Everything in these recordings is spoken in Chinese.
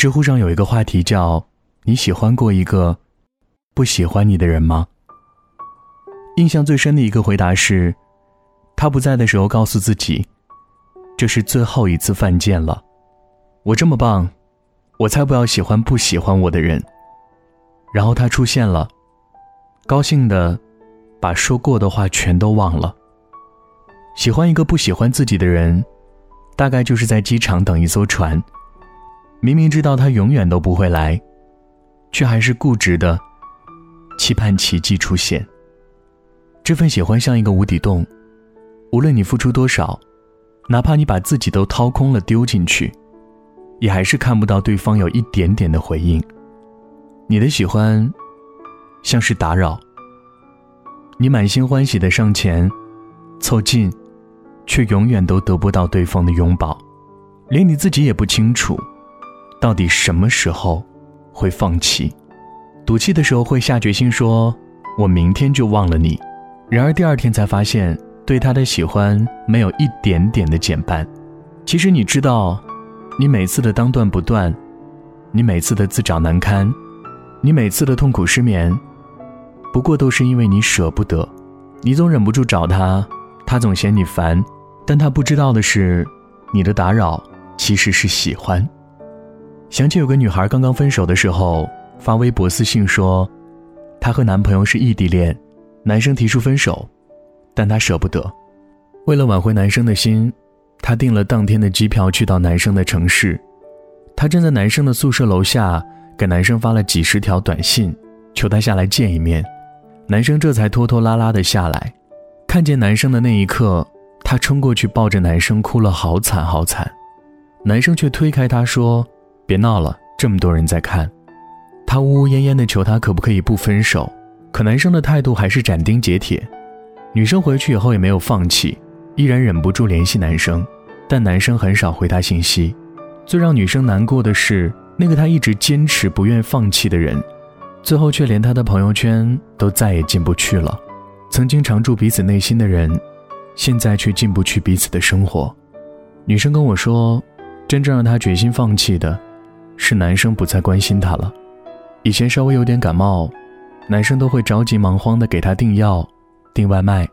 知乎上有一个话题叫“你喜欢过一个不喜欢你的人吗？”印象最深的一个回答是，他不在的时候告诉自己，这是最后一次犯贱了。我这么棒，我才不要喜欢不喜欢我的人。然后他出现了，高兴的把说过的话全都忘了。喜欢一个不喜欢自己的人，大概就是在机场等一艘船。明明知道他永远都不会来，却还是固执的期盼奇迹出现。这份喜欢像一个无底洞，无论你付出多少，哪怕你把自己都掏空了丢进去，也还是看不到对方有一点点的回应。你的喜欢像是打扰，你满心欢喜的上前凑近，却永远都得不到对方的拥抱，连你自己也不清楚。到底什么时候会放弃？赌气的时候会下决心说：“我明天就忘了你。”然而第二天才发现，对他的喜欢没有一点点的减半。其实你知道，你每次的当断不断，你每次的自找难堪，你每次的痛苦失眠，不过都是因为你舍不得。你总忍不住找他，他总嫌你烦，但他不知道的是，你的打扰其实是喜欢。想起有个女孩刚刚分手的时候发微博私信说，她和男朋友是异地恋，男生提出分手，但她舍不得。为了挽回男生的心，她订了当天的机票去到男生的城市。她站在男生的宿舍楼下，给男生发了几十条短信，求他下来见一面。男生这才拖拖拉拉的下来。看见男生的那一刻，她冲过去抱着男生哭了好惨好惨。男生却推开她说。别闹了，这么多人在看。他呜呜咽咽地求他可不可以不分手，可男生的态度还是斩钉截铁。女生回去以后也没有放弃，依然忍不住联系男生，但男生很少回她信息。最让女生难过的是，那个她一直坚持不愿放弃的人，最后却连他的朋友圈都再也进不去了。曾经常驻彼此内心的人，现在却进不去彼此的生活。女生跟我说，真正让她决心放弃的。是男生不再关心她了。以前稍微有点感冒，男生都会着急忙慌的给她订药、订外卖。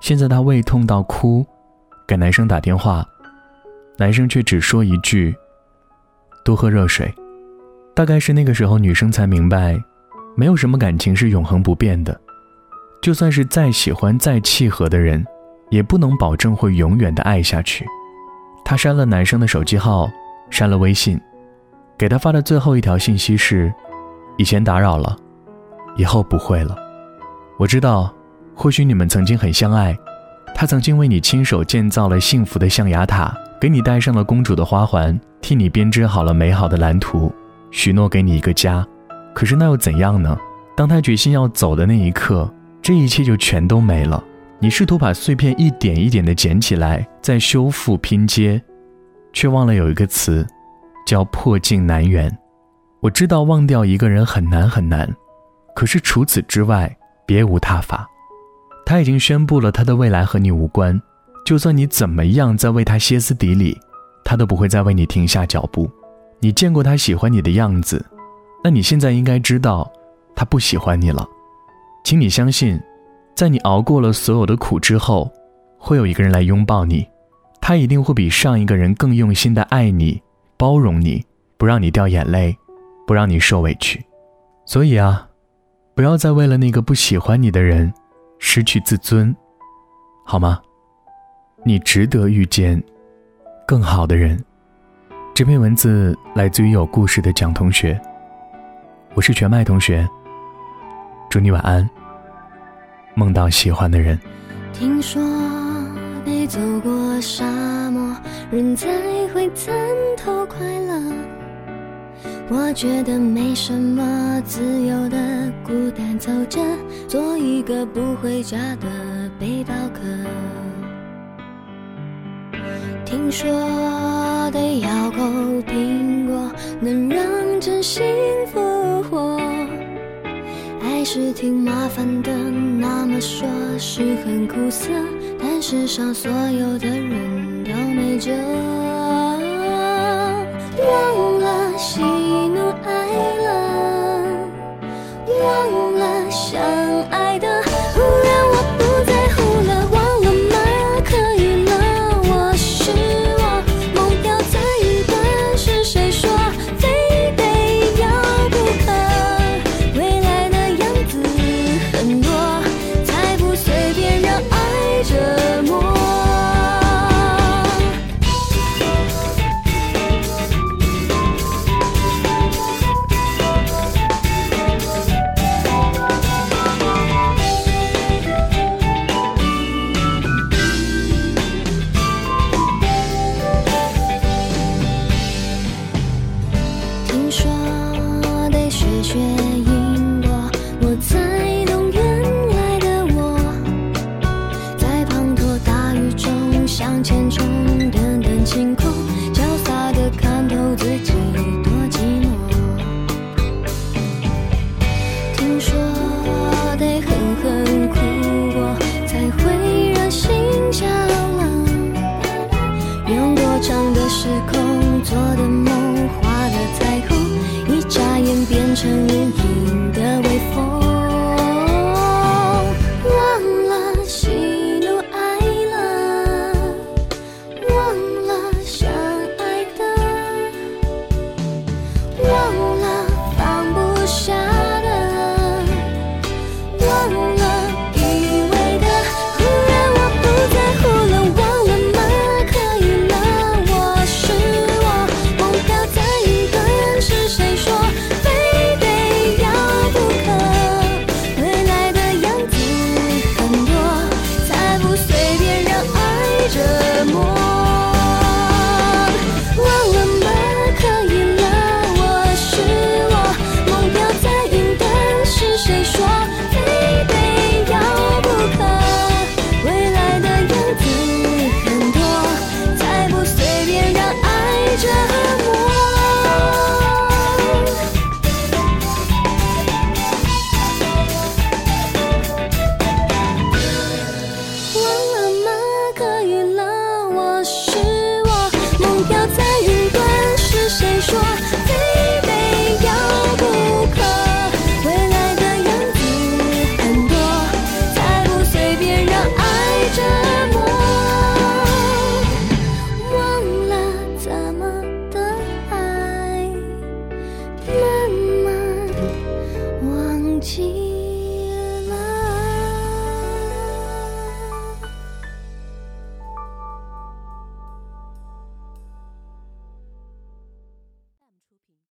现在她胃痛到哭，给男生打电话，男生却只说一句：“多喝热水。”大概是那个时候，女生才明白，没有什么感情是永恒不变的。就算是再喜欢、再契合的人，也不能保证会永远的爱下去。她删了男生的手机号，删了微信。给他发的最后一条信息是：“以前打扰了，以后不会了。我知道，或许你们曾经很相爱，他曾经为你亲手建造了幸福的象牙塔，给你戴上了公主的花环，替你编织好了美好的蓝图，许诺给你一个家。可是那又怎样呢？当他决心要走的那一刻，这一切就全都没了。你试图把碎片一点一点的捡起来，再修复拼接，却忘了有一个词。”叫破镜难圆，我知道忘掉一个人很难很难，可是除此之外别无他法。他已经宣布了他的未来和你无关，就算你怎么样在为他歇斯底里，他都不会再为你停下脚步。你见过他喜欢你的样子，那你现在应该知道，他不喜欢你了。请你相信，在你熬过了所有的苦之后，会有一个人来拥抱你，他一定会比上一个人更用心的爱你。包容你，不让你掉眼泪，不让你受委屈，所以啊，不要再为了那个不喜欢你的人失去自尊，好吗？你值得遇见更好的人。这篇文字来自于有故事的蒋同学，我是全麦同学。祝你晚安，梦到喜欢的人。听说没走过沙漠。人才会参透快乐。我觉得没什么，自由的孤单走着，做一个不回家的背包客。听说得咬口苹果，能让真心复活。爱是挺麻烦的，那么说是很苦涩，但世上所有的人。都没辙，忘了。心却变成无影情